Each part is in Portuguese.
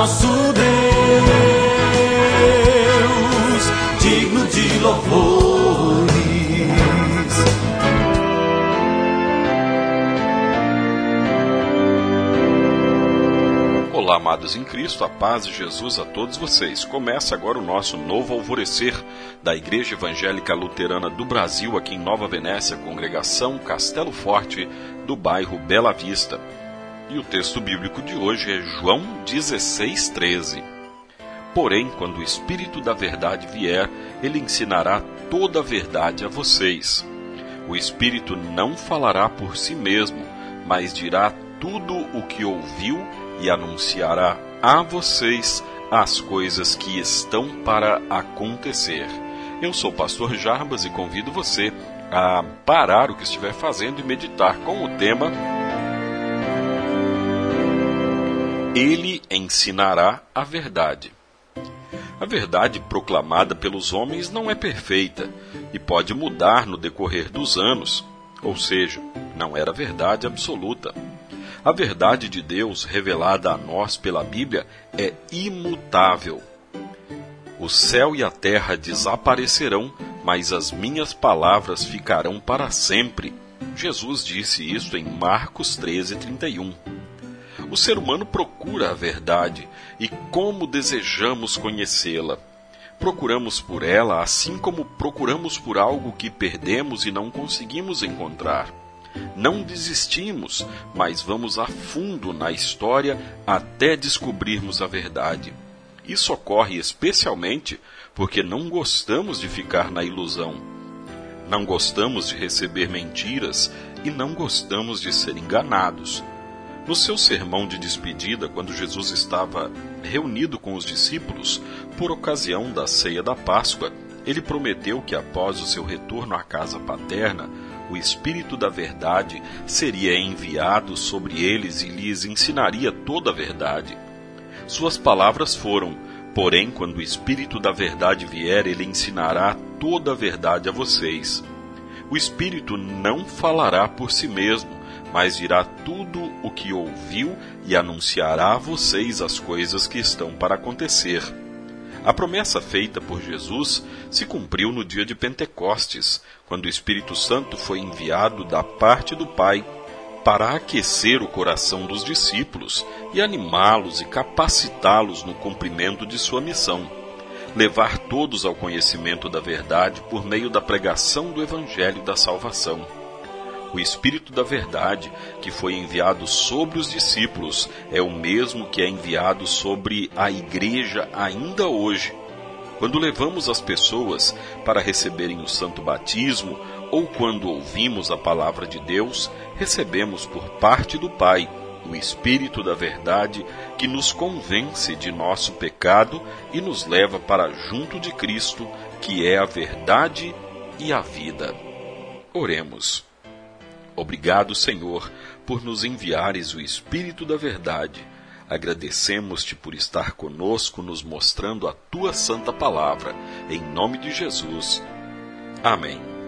nosso Deus, digno de louvores. Olá, amados em Cristo, a paz de Jesus a todos vocês. Começa agora o nosso novo alvorecer da Igreja Evangélica Luterana do Brasil, aqui em Nova Venécia, congregação Castelo Forte, do bairro Bela Vista. E o texto bíblico de hoje é João 16:13. Porém, quando o Espírito da Verdade vier, ele ensinará toda a verdade a vocês. O Espírito não falará por si mesmo, mas dirá tudo o que ouviu e anunciará a vocês as coisas que estão para acontecer. Eu sou o pastor Jarbas e convido você a parar o que estiver fazendo e meditar com o tema ele ensinará a verdade. A verdade proclamada pelos homens não é perfeita e pode mudar no decorrer dos anos, ou seja, não era verdade absoluta. A verdade de Deus revelada a nós pela Bíblia é imutável. O céu e a terra desaparecerão, mas as minhas palavras ficarão para sempre. Jesus disse isso em Marcos 13:31. O ser humano procura a verdade e como desejamos conhecê-la. Procuramos por ela assim como procuramos por algo que perdemos e não conseguimos encontrar. Não desistimos, mas vamos a fundo na história até descobrirmos a verdade. Isso ocorre especialmente porque não gostamos de ficar na ilusão. Não gostamos de receber mentiras e não gostamos de ser enganados. No seu sermão de despedida, quando Jesus estava reunido com os discípulos por ocasião da ceia da Páscoa, ele prometeu que após o seu retorno à casa paterna, o Espírito da Verdade seria enviado sobre eles e lhes ensinaria toda a verdade. Suas palavras foram: Porém, quando o Espírito da Verdade vier, ele ensinará toda a verdade a vocês. O Espírito não falará por si mesmo mas dirá tudo o que ouviu e anunciará a vocês as coisas que estão para acontecer. A promessa feita por Jesus se cumpriu no dia de Pentecostes, quando o Espírito Santo foi enviado da parte do Pai para aquecer o coração dos discípulos e animá-los e capacitá-los no cumprimento de sua missão levar todos ao conhecimento da verdade por meio da pregação do Evangelho da salvação o Espírito da Verdade, que foi enviado sobre os discípulos, é o mesmo que é enviado sobre a Igreja ainda hoje. Quando levamos as pessoas para receberem o santo batismo, ou quando ouvimos a palavra de Deus, recebemos por parte do Pai o Espírito da Verdade que nos convence de nosso pecado e nos leva para junto de Cristo, que é a verdade e a vida. Oremos. Obrigado, Senhor, por nos enviares o Espírito da Verdade. Agradecemos-te por estar conosco, nos mostrando a tua santa palavra. Em nome de Jesus. Amém.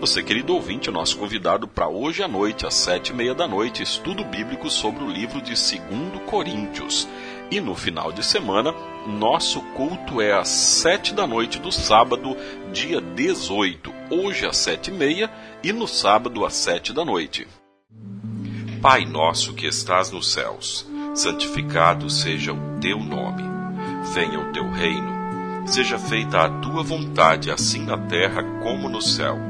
Você, querido ouvinte, é nosso convidado para hoje à noite, às sete e meia da noite, estudo bíblico sobre o livro de 2 Coríntios. E no final de semana, nosso culto é às sete da noite do sábado, dia 18, hoje às sete e meia e no sábado às sete da noite. Pai nosso que estás nos céus, santificado seja o teu nome. Venha o teu reino. Seja feita a tua vontade, assim na terra como no céu.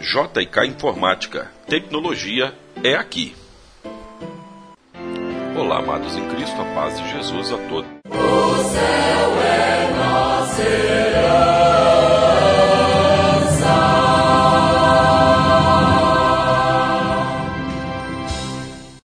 JK Informática. Tecnologia é aqui. Olá, amados em Cristo, a paz de Jesus a todos.